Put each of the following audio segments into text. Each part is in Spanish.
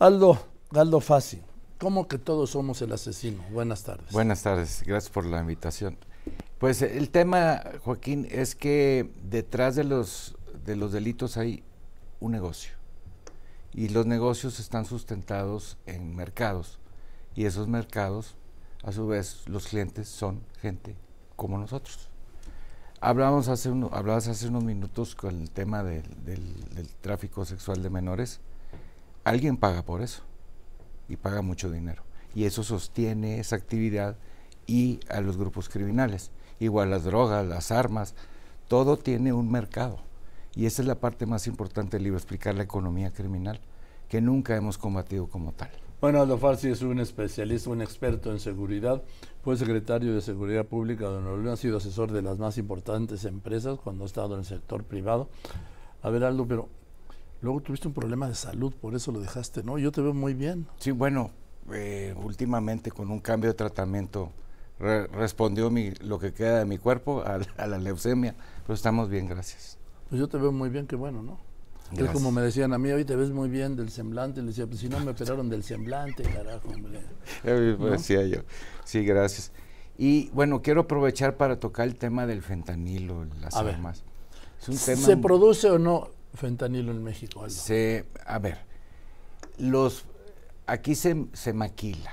Aldo, Aldo Fassi, ¿cómo que todos somos el asesino? Buenas tardes. Buenas tardes, gracias por la invitación. Pues el tema, Joaquín, es que detrás de los, de los delitos hay un negocio. Y los negocios están sustentados en mercados. Y esos mercados, a su vez, los clientes son gente como nosotros. Hablábamos hace hablabas hace unos minutos con el tema del, del tráfico sexual de menores. Alguien paga por eso y paga mucho dinero. Y eso sostiene esa actividad y a los grupos criminales. Igual las drogas, las armas, todo tiene un mercado. Y esa es la parte más importante del libro, explicar la economía criminal, que nunca hemos combatido como tal. Bueno, Aldo Farsi es un especialista, un experto en seguridad. Fue secretario de Seguridad Pública de Nuevo León, ha sido asesor de las más importantes empresas cuando ha estado en el sector privado. A ver, Aldo, pero luego tuviste un problema de salud, por eso lo dejaste, ¿no? Yo te veo muy bien. Sí, bueno, eh, últimamente con un cambio de tratamiento respondió mi, lo que queda de mi cuerpo a, a la leucemia, pero estamos bien, gracias. Pues yo te veo muy bien, qué bueno, ¿no? Es como me decían a mí, hoy te ves muy bien del semblante. Le decía, pues si no me operaron del semblante, carajo, hombre. Decía yo. Sí, gracias. Y bueno, quiero aprovechar para tocar el tema del fentanilo, las armas. ¿Se produce o no fentanilo en México? Se, a ver, los, aquí se, se maquila.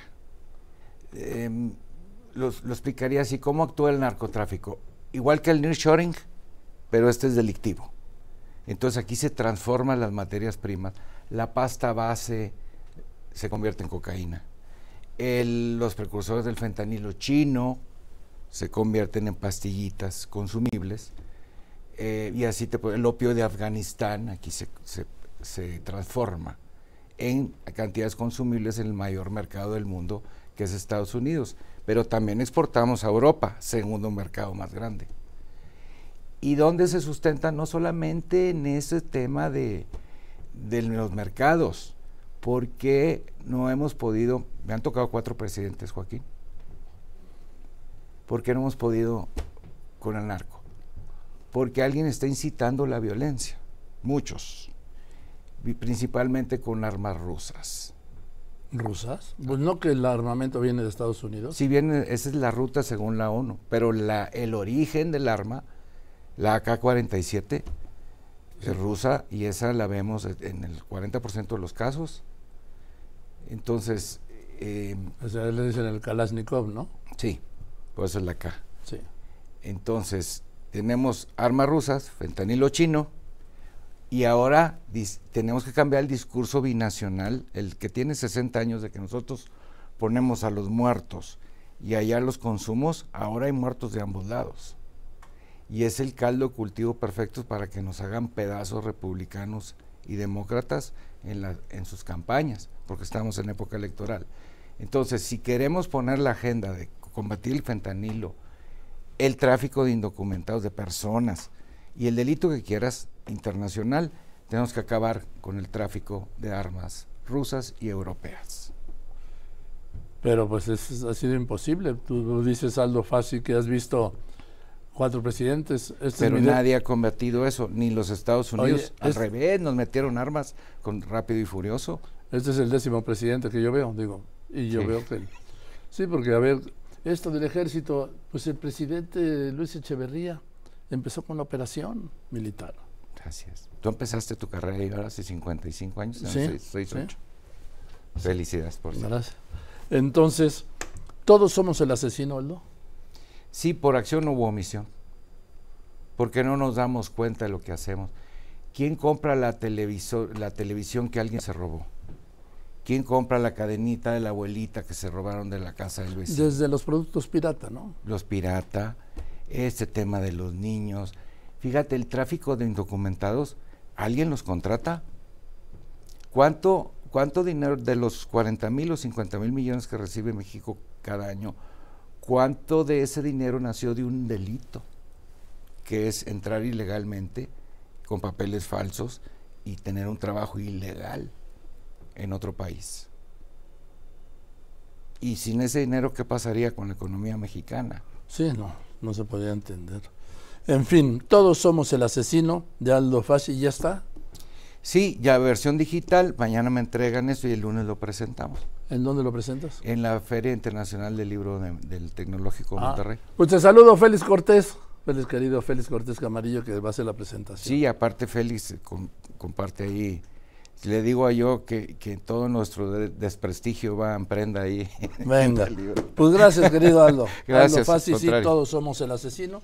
Em, lo explicaría así, ¿cómo actúa el narcotráfico? Igual que el nearshoring, pero este es delictivo. Entonces aquí se transforman las materias primas. La pasta base se convierte en cocaína. los precursores del fentanilo chino se convierten en pastillitas consumibles. Eh, y así te, el opio de Afganistán aquí se, se transforma en cantidades consumibles en el mayor mercado del mundo, que es Estados Unidos. Pero también exportamos a Europa, segundo mercado más grande y dónde se sustenta no solamente en ese tema de, los mercados, porque no hemos podido, me han tocado cuatro presidentes, Joaquín, ¿por qué no hemos podido con el narco? Porque alguien está incitando la violencia, muchos, principalmente con armas rusas. ¿Rusas? Pues no que el armamento viene de Estados Unidos. Sí, viene, esa es la ruta según la ONU, pero la, el origen del arma la AK-47 es rusa y esa la vemos en el 40% de los casos. Entonces... Eh, o sea, le dicen el Kalashnikov, ¿no? Sí, por eso es la K. Sí. Entonces, tenemos armas rusas, fentanilo chino, y ahora tenemos que cambiar el discurso binacional, el que tiene 60 años de que nosotros ponemos a los muertos y allá los consumos, ahora hay muertos de ambos lados y es el caldo cultivo perfecto para que nos hagan pedazos republicanos y demócratas en, en sus campañas, porque estamos en época electoral. Entonces, si queremos poner la agenda de combatir el fentanilo, el tráfico de indocumentados, de personas y el delito que quieras internacional, tenemos que acabar con el tráfico de armas rusas y europeas. Pero pues es, ha sido imposible. Tú dices algo fácil que has visto cuatro presidentes. Este Pero nadie ha combatido eso, ni los Estados Unidos. Al revés, nos metieron armas con rápido y furioso. Este es el décimo presidente que yo veo, digo, y yo veo que... Sí, porque a ver, esto del ejército, pues el presidente Luis Echeverría empezó con la operación militar. Gracias. Tú empezaste tu carrera ahora hace 55 años, sí, sí. Felicidades por eso. Gracias. Entonces, ¿todos somos el asesino, Aldo? Sí, por acción hubo omisión. Porque no nos damos cuenta de lo que hacemos. ¿Quién compra la, la televisión que alguien se robó? ¿Quién compra la cadenita de la abuelita que se robaron de la casa del vecino? Desde los productos pirata, ¿no? Los pirata, este tema de los niños. Fíjate, el tráfico de indocumentados, ¿alguien los contrata? ¿Cuánto, cuánto dinero de los 40 mil o 50 mil millones que recibe México cada año ¿Cuánto de ese dinero nació de un delito? Que es entrar ilegalmente con papeles falsos y tener un trabajo ilegal en otro país. Y sin ese dinero, ¿qué pasaría con la economía mexicana? Sí, no, no se podía entender. En fin, todos somos el asesino de Aldo Fassi y ya está. Sí, ya versión digital, mañana me entregan eso y el lunes lo presentamos. ¿En dónde lo presentas? En la Feria Internacional del Libro de- del Tecnológico de Ah, Monterrey. Pues te saludo, Félix Cortés. Félix, querido Félix Cortés Camarillo, que va a hacer la presentación. Sí, aparte Félix eh, com- comparte ahí. Le digo a yo que, que todo nuestro de- desprestigio va en prenda ahí. Venga. Pues gracias, querido Aldo. Gracias, Aldo al sí, todos somos el asesino.